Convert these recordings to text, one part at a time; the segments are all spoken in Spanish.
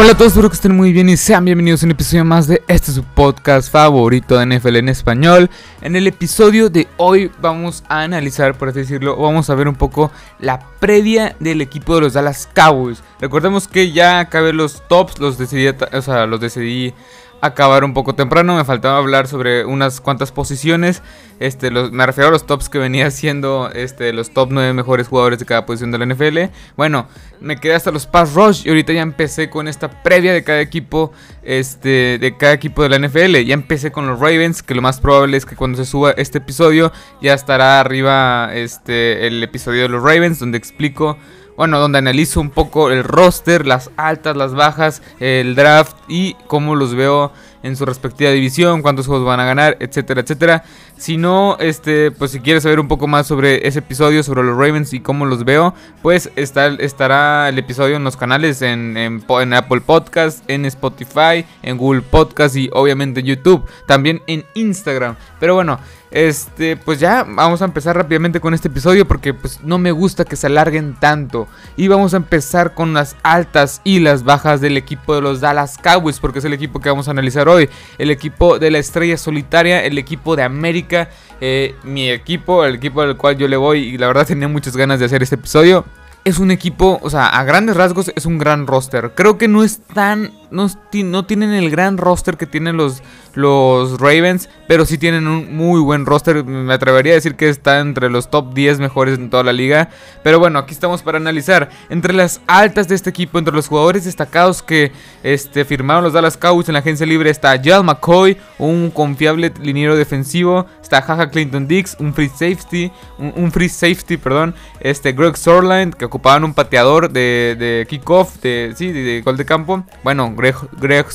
Hola a todos, espero que estén muy bien y sean bienvenidos a un episodio más de este su podcast favorito de NFL en español. En el episodio de hoy vamos a analizar, por así decirlo, vamos a ver un poco la previa del equipo de los Dallas Cowboys. Recordemos que ya acabé los tops, los decidí, o sea, los decidí acabar un poco temprano. Me faltaba hablar sobre unas cuantas posiciones. Este, me refiero a los tops que venía haciendo este, los top 9 mejores jugadores de cada posición de la NFL. Bueno, me quedé hasta los pass rush y ahorita ya empecé con esta previa de cada equipo, este, de cada equipo de la NFL. Ya empecé con los Ravens, que lo más probable es que cuando se suba este episodio ya estará arriba este, el episodio de los Ravens, donde explico bueno, donde analizo un poco el roster, las altas, las bajas, el draft y cómo los veo en su respectiva división, cuántos juegos van a ganar, etcétera, etcétera. Si no, este, pues si quieres saber un poco más sobre ese episodio, sobre los Ravens y cómo los veo, pues está, estará el episodio en los canales, en, en, Apple Podcast, en Spotify, en Google Podcast y obviamente en YouTube, también en Instagram. Pero bueno, este, pues ya vamos a empezar rápidamente con este episodio porque pues no me gusta que se alarguen tanto. Y vamos a empezar con las altas y las bajas del equipo de los Dallas Cowboys porque es el equipo que vamos a analizar hoy. El equipo de la estrella solitaria, el equipo de América, eh, mi equipo, el equipo al cual yo le voy y la verdad tenía muchas ganas de hacer este episodio es un equipo, o sea, a grandes rasgos es un gran roster. Creo que no es tan, no, no, tienen el gran roster que tienen los, los Ravens, pero sí tienen un muy buen roster. Me atrevería a decir que está entre los top 10 mejores en toda la liga. Pero bueno, aquí estamos para analizar. Entre las altas de este equipo, entre los jugadores destacados que este, firmaron los Dallas Cowboys en la agencia libre, está Jal McCoy, un confiable liniero defensivo. Está Jaja Clinton Dix, un free safety, un, free safety, perdón. Este Greg Sorland, que ocupaban un pateador de, de kickoff, de, gol de campo. Bueno, Greg, Greg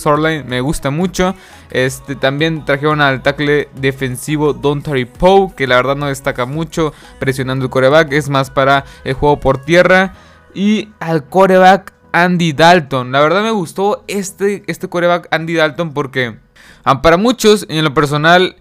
me gusta mucho. Este, también trajeron al tackle defensivo Don Terry Poe, que la verdad no destaca mucho presionando el coreback, es más para el juego por tierra. Y al coreback Andy Dalton. La verdad me gustó este, este coreback Andy Dalton porque ah, para muchos, en lo personal,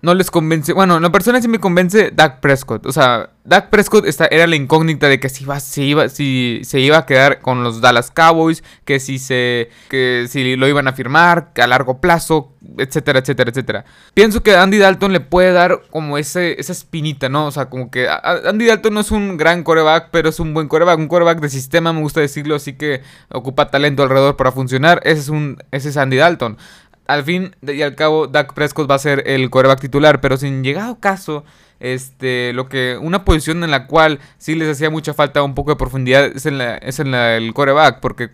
no les convence. Bueno, la persona sí me convence Dak Prescott. O sea, Dak Prescott era la incógnita de que si, iba, si, iba, si se iba a quedar con los Dallas Cowboys, que si, se, que si lo iban a firmar a largo plazo, etcétera, etcétera, etcétera. Pienso que Andy Dalton le puede dar como ese, esa espinita, ¿no? O sea, como que Andy Dalton no es un gran coreback, pero es un buen coreback. Un coreback de sistema, me gusta decirlo, así que ocupa talento alrededor para funcionar. Ese es, un, ese es Andy Dalton al fin y al cabo Dak Prescott va a ser el coreback titular, pero sin llegado caso, este, lo que una posición en la cual sí les hacía mucha falta un poco de profundidad es en, la, es en la, el coreback, porque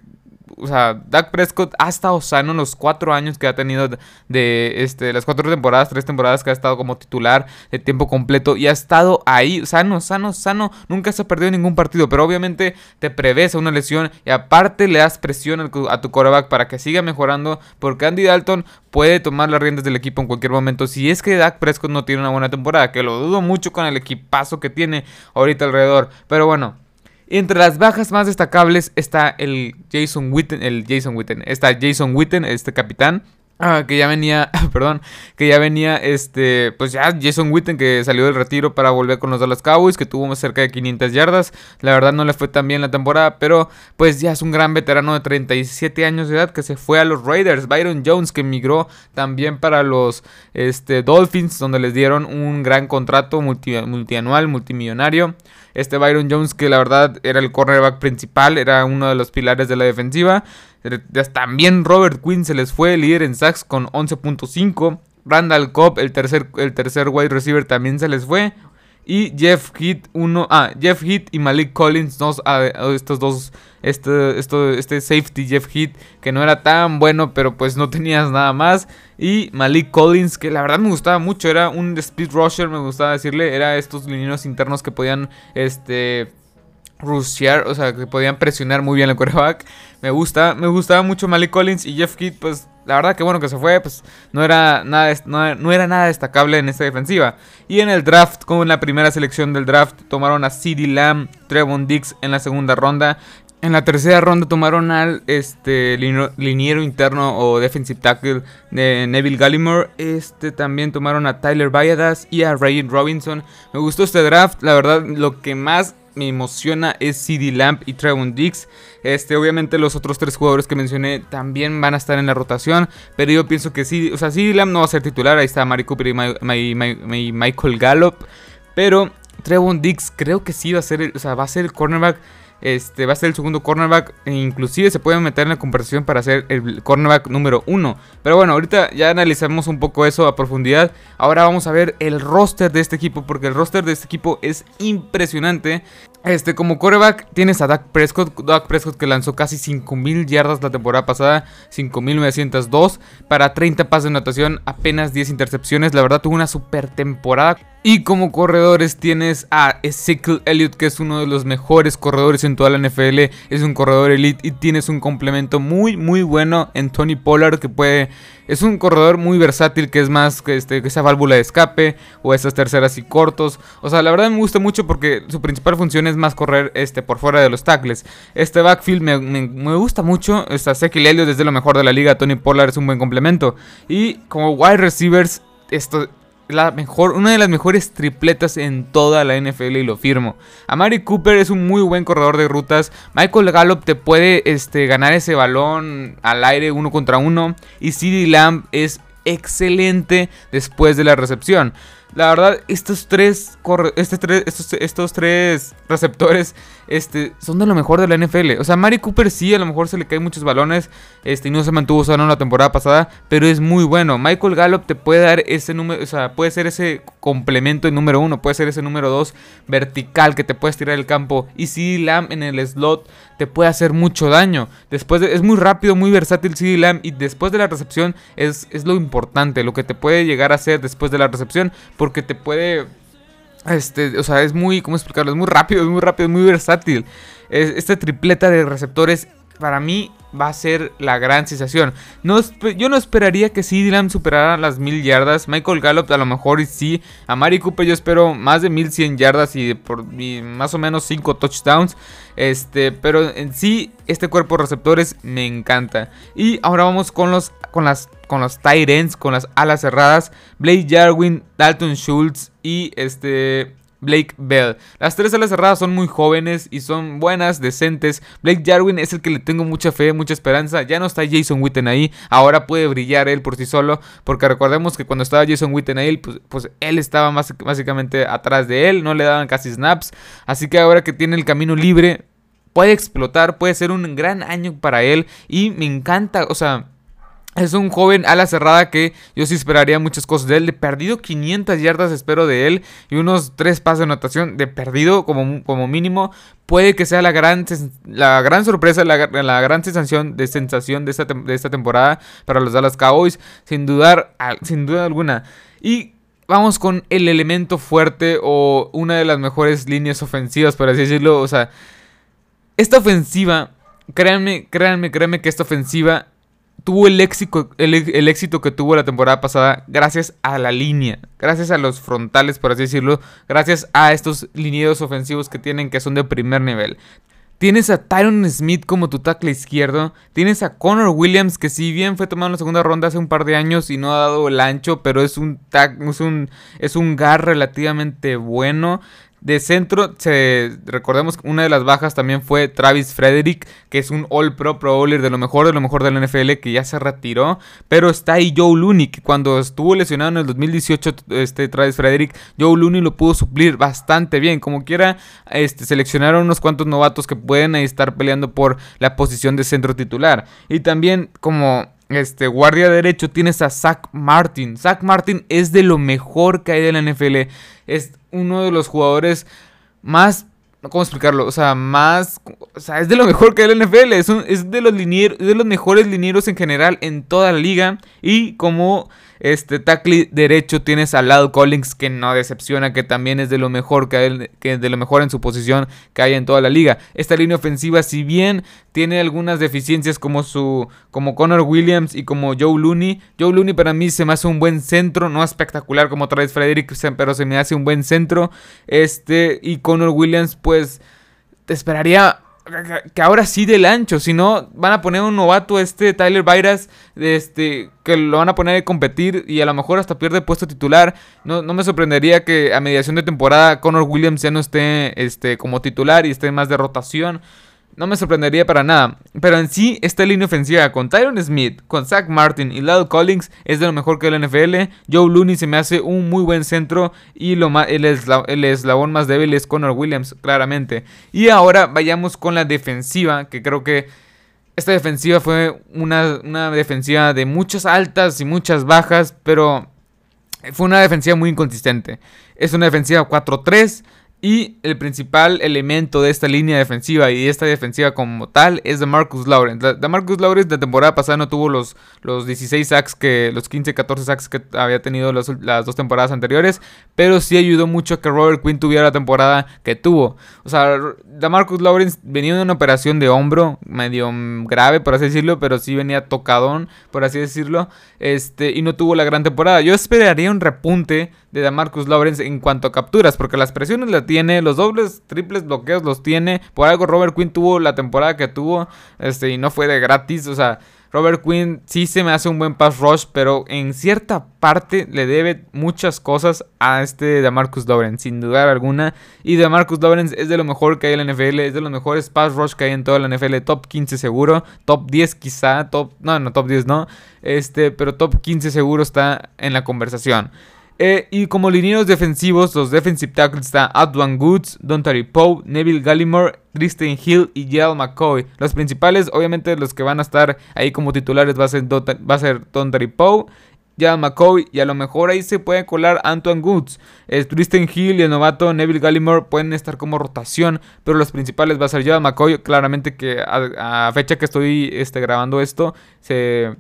o sea, Dak Prescott ha estado sano en los cuatro años que ha tenido de, este, las cuatro temporadas, tres temporadas que ha estado como titular de tiempo completo y ha estado ahí sano, sano, sano. Nunca se ha perdido ningún partido, pero obviamente te prevés a una lesión y aparte le das presión a tu coreback para que siga mejorando porque Andy Dalton puede tomar las riendas del equipo en cualquier momento si es que Dak Prescott no tiene una buena temporada, que lo dudo mucho con el equipazo que tiene ahorita alrededor. Pero bueno, entre las bajas más destacables está el Jason Witten, el Jason Witten, está Jason Witten, este capitán, Ah, que ya venía, perdón, que ya venía, este, pues ya Jason Witten que salió del retiro para volver con los Dallas Cowboys, que tuvo cerca de 500 yardas, la verdad no le fue tan bien la temporada, pero pues ya es un gran veterano de 37 años de edad que se fue a los Raiders, Byron Jones que emigró también para los este, Dolphins, donde les dieron un gran contrato multianual, multimillonario, este Byron Jones que la verdad era el cornerback principal, era uno de los pilares de la defensiva, también Robert Quinn se les fue líder en sacks con 11.5. Randall Cobb, el tercer, el tercer wide receiver, también se les fue. Y Jeff Heath, uno, ah, Jeff Heath y Malik Collins, dos, ah, estos dos, este, esto, este safety Jeff Heath, que no era tan bueno, pero pues no tenías nada más. Y Malik Collins, que la verdad me gustaba mucho, era un speed rusher, me gustaba decirle, era estos lineos internos que podían, este, rushear, o sea, que podían presionar muy bien el quarterback. Me gusta, me gustaba mucho Malik Collins y Jeff Kidd, pues la verdad que bueno que se fue, pues no era nada, no, era nada destacable en esta defensiva. Y en el draft, como en la primera selección del draft, tomaron a CeeDee Lamb, Trevon Dix en la segunda ronda. En la tercera ronda tomaron al este, liniero interno o defensive tackle de Neville Gallimore. Este también tomaron a Tyler Valladas y a Ryan Robinson. Me gustó este draft. La verdad, lo que más me emociona es CD Lamp y Trevon Dix. Este, obviamente los otros tres jugadores que mencioné también van a estar en la rotación, pero yo pienso que sí, o sea, CD Lamp no va a ser titular, ahí está Mari Cooper y Michael Gallup, pero Trevon Dix creo que sí va a ser, o sea, va a ser el cornerback este, va a ser el segundo cornerback. E inclusive se puede meter en la conversación para ser el cornerback número uno. Pero bueno, ahorita ya analizamos un poco eso a profundidad. Ahora vamos a ver el roster de este equipo. Porque el roster de este equipo es impresionante. Este, como coreback tienes a Dak Prescott, Dak Prescott que lanzó casi 5000 yardas la temporada pasada, 5902 para 30 pases de anotación, apenas 10 intercepciones, la verdad tuvo una super temporada. Y como corredores tienes a Ezekiel Elliott que es uno de los mejores corredores en toda la NFL, es un corredor elite y tienes un complemento muy muy bueno en Tony Pollard que puede es un corredor muy versátil que es más que, este, esa válvula de escape o esas terceras y cortos. O sea, la verdad me gusta mucho porque su principal función es más correr este, por fuera de los tackles. Este backfield me, gusta mucho. Seki Elliott desde lo mejor de la liga. Tony Pollard es un buen complemento. Y como wide receivers, esto, la mejor, una de las mejores tripletas en toda la NFL y lo firmo. Amari Cooper es un muy buen corredor de rutas. Michael Gallup te puede este, ganar ese balón al aire uno contra uno. Y CeeDee Lamb es excelente después de la recepción. La verdad, estos tres, este tres, estos, estos tres receptores este, son de lo mejor de la NFL. O sea, Mari Cooper sí, a lo mejor se le caen muchos balones este, y no se mantuvo sano la temporada pasada, pero es muy bueno. Michael Gallup te puede dar ese número, o sea, puede ser ese complemento en número uno, puede ser ese número dos vertical que te puedes tirar el campo. Y si Lamb en el slot te puede hacer mucho daño. Después es muy rápido, muy versátil CD Lamb y después de la recepción es, es lo importante, lo que te puede llegar a hacer después de la recepción porque te puede... Este, o sea, es muy, ¿cómo explicarlo? Es muy rápido, es muy rápido, es muy versátil. Esta tripleta de receptores para mí va a ser la gran sensación. No, yo no esperaría que CD Lamb superara las mil yardas. Michael Gallup a lo mejor sí. A Mari Cooper yo espero más de 1100 yardas y, por, más o menos 5 touchdowns. Este, pero en sí, este cuerpo de receptores me encanta. Y ahora vamos con los, con las, con los tight con las alas cerradas. Blake Jarwin, Dalton Schultz y este Blake Bell. Las tres alas cerradas son muy jóvenes y son buenas, decentes. Blake Jarwin es el que le tengo mucha fe, mucha esperanza. Ya no está Jason Witten ahí, ahora puede brillar él por sí solo. Porque recordemos que cuando estaba Jason Witten ahí, pues, pues él estaba más, básicamente atrás de él, no le daban casi snaps. Así que ahora que tiene el camino libre, puede explotar, puede ser un gran año para él. Y me encanta, o sea... Es un joven ala cerrada que yo sí esperaría muchas cosas de él. De perdido 500 yardas espero de él y unos 3 pases de anotación de perdido como, como mínimo. Puede que sea la gran, la gran sorpresa, la, gran sensación de sensación de esta, de esta temporada para los Dallas Cowboys. Sin dudar, sin duda alguna. Y vamos con el elemento fuerte o una de las mejores líneas ofensivas, por así decirlo. O sea, esta ofensiva, créanme, créanme, créanme que esta ofensiva tuvo el éxito, el, éxito que tuvo la temporada pasada gracias a la línea, gracias a los frontales, por así decirlo, gracias a estos linieros ofensivos que tienen que son de primer nivel. Tienes a Tyron Smith como tu tackle izquierdo. Tienes a Connor Williams, que si bien fue tomado en la segunda ronda hace un par de años y no ha dado el ancho, pero es un, es un, es un gar relativamente bueno. De centro, se, recordemos que una de las bajas también fue Travis Frederick, que es un All Pro Pro Bowler de lo mejor de lo mejor de la NFL, que ya se retiró. Pero está ahí Joe Looney, que cuando estuvo lesionado en el 2018, este Travis Frederick, Joe Looney lo pudo suplir bastante bien. Como quiera, este, seleccionaron unos cuantos novatos que pueden ahí estar peleando por la posición de centro titular. Y también como este guardia derecho tienes a Zach Martin. Zach Martin es de lo mejor que hay de la NFL. Es uno de los jugadores más ¿Cómo explicarlo? O sea, más. O sea, es de lo mejor que hay en la NFL. Es, de, los de los mejores linieros en general en toda la liga. Y como este tackle derecho tienes al lado Collins que no decepciona, que también es de lo mejor que, hay, que de lo mejor en su posición que hay en toda la liga. Esta línea ofensiva, si bien tiene algunas deficiencias como su como Connor Williams y como Joe Looney, Joe Looney para mí se me hace un buen centro, no espectacular como vez Frederick, pero se me hace un buen centro. Este y Connor Williams pues te esperaría que ahora sí del ancho. Si no, van a poner un novato, este Tyler Byras, este, que lo van a poner a competir y a lo mejor hasta pierde puesto titular. No, no me sorprendería que a mediación de temporada Connor Williams ya no esté este, como titular y esté más de rotación. No me sorprendería para nada. Pero en sí, esta línea ofensiva con Tyron Smith, con Zach Martin y Lyle Collins es de lo mejor que el NFL. Joe Looney se me hace un muy buen centro y lo más, el, el eslabón más débil es Connor Williams, claramente. Y ahora vayamos con la defensiva, que creo que esta defensiva fue una, una defensiva de muchas altas y muchas bajas, pero fue una defensiva muy inconsistente. Es una defensiva 4-3 y el principal elemento de esta línea defensiva y de esta defensiva como tal es de Marcus Lawrence. De Marcus Lawrence de temporada pasada no tuvo los, los 16 sacks que los 15, 14 sacks que había tenido las dos temporadas anteriores, pero sí ayudó mucho a que Robert Quinn tuviera la temporada que tuvo. O sea, de Marcus Lawrence venía de una operación de hombro medio grave, por así decirlo, pero sí venía tocadón, por así decirlo, este y no tuvo la gran temporada. Yo esperaría un repunte de Damarcus Lawrence en cuanto a capturas, porque las presiones la tiene, los dobles, triples bloqueos los tiene. Por algo Robert Quinn tuvo la temporada que tuvo, este, y no fue de gratis, o sea, Robert Quinn sí se me hace un buen pass rush, pero en cierta parte le debe muchas cosas a este Damarcus Lawrence, sin dudar alguna. Y Damarcus Lawrence es de lo mejor que hay en la NFL, es de los mejores pass rush que hay en toda la NFL, top 15 seguro, top 10 quizá, top, no, no, top 10 no, este, pero top 15 seguro está en la conversación. Eh, y como linieros defensivos, los defensive tackles están Adwan Goods, Dontari Poe, Neville Gallimore, Tristan Hill y Yale McCoy. Los principales, obviamente, los que van a estar ahí como titulares va a ser, va a ser Dontari Poe, Yale McCoy y a lo mejor ahí se puede colar Antoine Goods. Tristan Hill y el novato Neville Gallimore pueden estar como rotación, pero los principales va a ser Yale McCoy. Claramente que a, fecha que estoy este, grabando esto, se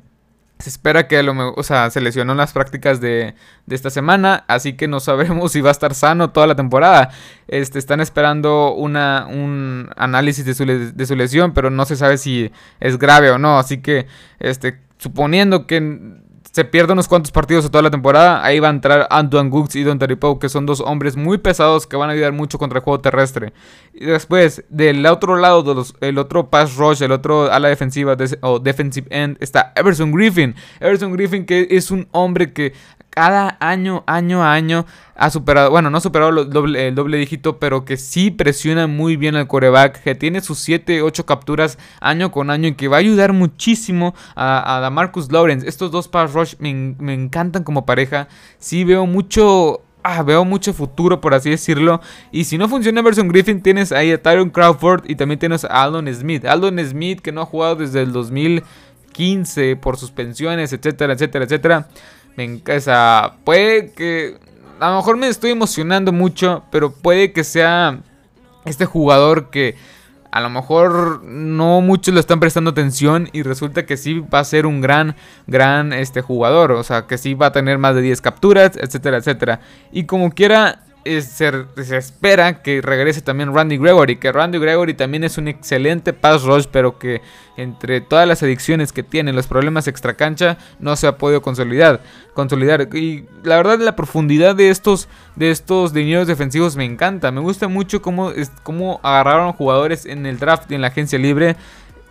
se espera que lo o sea, se lesionó en las prácticas de, esta semana, así que no sabemos si va a estar sano toda la temporada. Este, están esperando una, un análisis de su, de su lesión, pero no se sabe si es grave o no. Así que, este, suponiendo que se pierde unos cuantos partidos de toda la temporada, ahí va a entrar Antoine Gooks y Don Poe, que son dos hombres muy pesados que van a ayudar mucho contra el juego terrestre. Y después, del otro lado, el otro pass rush, el otro ala defensiva o defensive end, está Everson Griffin. Everson Griffin que es un hombre que cada año, año a año ha superado, bueno, no ha superado el doble, el doble dígito, pero que sí presiona muy bien al coreback, que tiene sus 7, 8 capturas año con año y que va a ayudar muchísimo a, a Marcus Lawrence. Estos dos pass rush me, encantan como pareja. Sí veo mucho ah, veo mucho futuro, por así decirlo. Y si no funciona Everson Griffin, tienes ahí a Tyron Crawford y también tienes a Aldon Smith. Aldon Smith que no ha jugado desde el 2015 por suspensiones, etcétera, etcétera, etcétera. Me encanta. Puede que. A lo mejor me estoy emocionando mucho, pero puede que sea este jugador que a lo mejor no muchos le están prestando atención y resulta que sí va a ser un gran, gran este jugador. O sea, que sí va a tener más de 10 capturas, etcétera, etcétera. Y como quiera, se, se, espera que regrese también Randy Gregory, que Randy Gregory también es un excelente pass rush, pero que entre todas las adicciones que tiene, los problemas extra cancha, no se ha podido consolidar. consolidar. Y la verdad la profundidad de estos de estos dineros defensivos me encanta. Me gusta mucho cómo, cómo agarraron jugadores en el draft en la agencia libre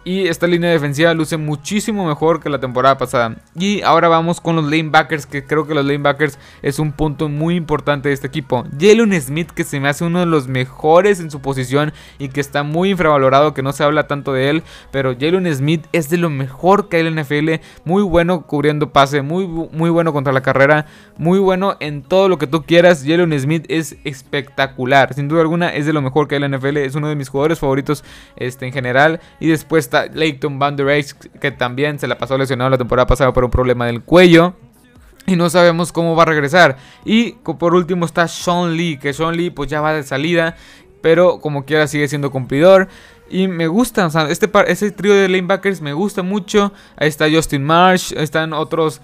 y esta línea defensiva luce muchísimo mejor que la temporada pasada. Y ahora vamos con los lanebackers, que creo que los lanebackers es un punto muy importante de este equipo. Jalen Smith, que se me hace uno de los mejores en su posición y que está muy infravalorado, que no se habla tanto de él. Pero Jalen Smith es de lo mejor que hay en la NFL. Muy bueno cubriendo pase, muy, muy bueno contra la carrera, muy bueno en todo lo que tú quieras. Jalen Smith es espectacular. Sin duda alguna es de lo mejor que hay en la NFL. Es uno de mis jugadores favoritos este, en general. Y después Leighton Van Der que también se la pasó lesionado la temporada pasada por un problema del cuello. Y no sabemos cómo va a regresar. Y por último está Sean Lee, que Sean Lee pues ya va de salida. Pero como quiera sigue siendo cumplidor. Y me gusta, o sea, este, ese trío de lanebackers me gusta mucho. Ahí está Justin Marsh, están otros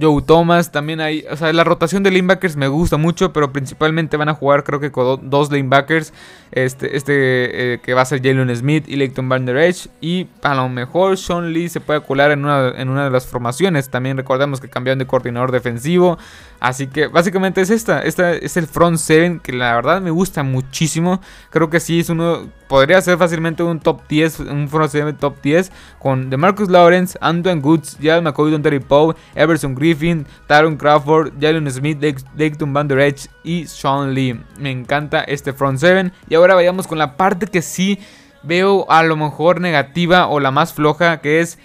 Joe Thomas, también hay, o sea, la rotación de linebackers me gusta mucho, pero principalmente van a jugar creo que con dos linebackers, este, este eh, que va a ser Jalen Smith y Leighton Van Der y a lo mejor Sean Lee se puede colar en una, en una de las formaciones, también recordemos que cambiaron de coordinador defensivo, así que básicamente es esta, esta es el front 7 que la verdad me gusta muchísimo, creo que sí es uno, podría ser fácilmente un top 10, un front 7 top 10, con DeMarcus Lawrence, Antoine Goods, Jalen McCoy, Don Terry Poe, Everson Griffin, Taron Crawford, Jalen Smith, Leighton Van Der Edge y Sean Lee. Me encanta este front seven. Y ahora vayamos con la parte que sí veo a lo mejor negativa o la más floja, que es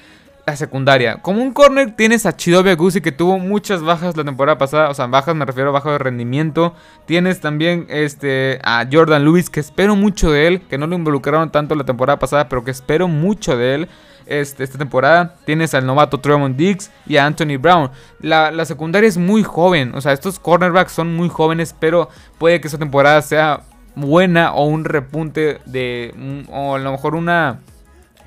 la secundaria. Como un corner tienes a Chidobia Gusi que tuvo muchas bajas la temporada pasada, o sea, bajas me refiero a bajo de rendimiento. Tienes también este a Jordan Lewis que espero mucho de él, que no lo involucraron tanto la temporada pasada, pero que espero mucho de él este, esta temporada. Tienes al novato Tremont Diggs y a Anthony Brown. La, secundaria es muy joven, o sea, estos cornerbacks son muy jóvenes, pero puede que esta temporada sea buena o un repunte de, o a lo mejor una,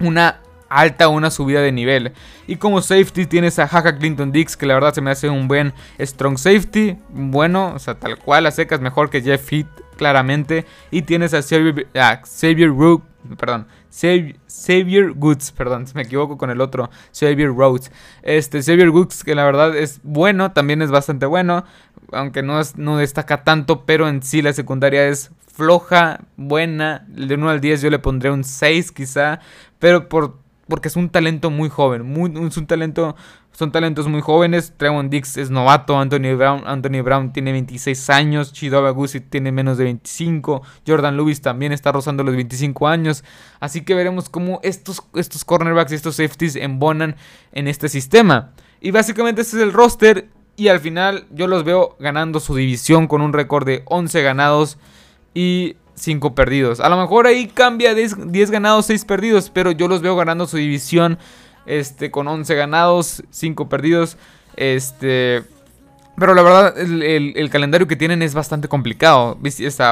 una alta una subida de nivel. Y como safety tienes a Haka Clinton Dix, que la verdad se me hace un buen strong safety. Bueno, o sea, tal cual, a secas mejor que Jeff Heath, claramente. Y tienes a Xavier, ah, Xavier Rook, perdón, Xavier Goods, perdón, me equivoco con el otro, Xavier Rhodes. Este Xavier Goods, que la verdad es bueno, también es bastante bueno, aunque no, no destaca tanto, pero en sí la secundaria es floja, buena. De 1 al 10 yo le pondré un 6 quizá, pero por, porque es un talento muy joven, es un talento son talentos muy jóvenes. Trevon Dix es novato. Anthony Brown, Anthony Brown tiene 26 años. Chidoba Guzzi tiene menos de 25. Jordan Lewis también está rozando los 25 años. Así que veremos cómo estos, estos cornerbacks y estos safeties embonan en este sistema. Y básicamente este es el roster. Y al final yo los veo ganando su división con un récord de 11 ganados y 5 perdidos. A lo mejor ahí cambia 10, 10 ganados, 6 perdidos. Pero yo los veo ganando su división este, con 11 ganados, 5 perdidos. Este, pero la verdad, el, calendario que tienen es bastante complicado.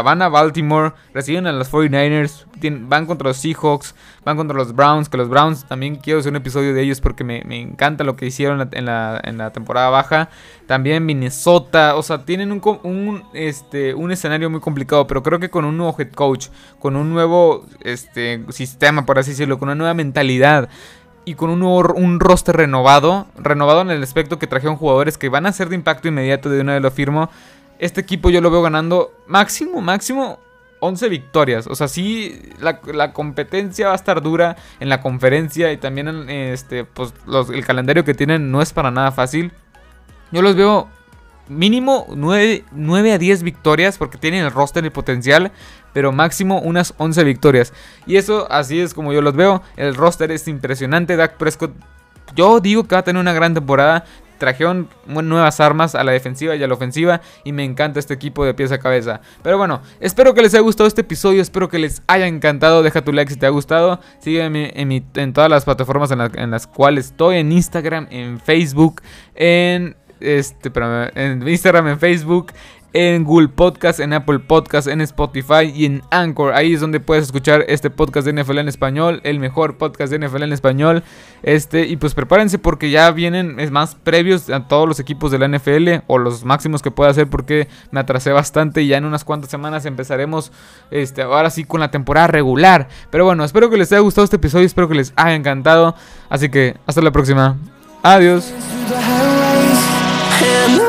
van a Baltimore, reciben a los 49ers, van contra los Seahawks, van contra los Browns. Que los Browns también quiero hacer un episodio de ellos porque me, encanta lo que hicieron en la, temporada baja. También Minnesota, o sea, tienen un, este, un escenario muy complicado. Pero creo que con un nuevo head coach, con un nuevo este, sistema, por así decirlo, con una nueva mentalidad y con un, nuevo, un roster renovado, renovado en el aspecto que trajeron jugadores que van a ser de impacto inmediato, de una vez lo firmo. Este equipo yo lo veo ganando máximo, máximo 11 victorias. O sea, sí, la, competencia va a estar dura en la conferencia y también en, este, pues, el calendario que tienen no es para nada fácil. Yo los veo mínimo 9, 9, a 10 victorias porque tienen el roster y potencial, pero máximo unas 11 victorias. Y eso así es como yo los veo. El roster es impresionante. Dak Prescott, yo digo que va a tener una gran temporada. Trajeron nuevas armas a la defensiva y a la ofensiva y me encanta este equipo de pieza a cabeza. Pero bueno, espero que les haya gustado este episodio, espero que les haya encantado. Deja tu like si te ha gustado. Sígueme en, todas las plataformas en las cuales estoy, en Instagram, en Facebook, en este, en Instagram, en Facebook, en Google Podcast, en Apple Podcast, en Spotify y en Anchor. Ahí es donde puedes escuchar este podcast de NFL en español, el mejor podcast de NFL en español. Este, y pues prepárense porque ya vienen es más previos a todos los equipos de la NFL o los máximos que pueda hacer porque me atrasé bastante y ya en unas cuantas semanas empezaremos este ahora sí con la temporada regular. Pero bueno, espero que les haya gustado este episodio, espero que les haya encantado. Así que hasta la próxima. Adiós. hand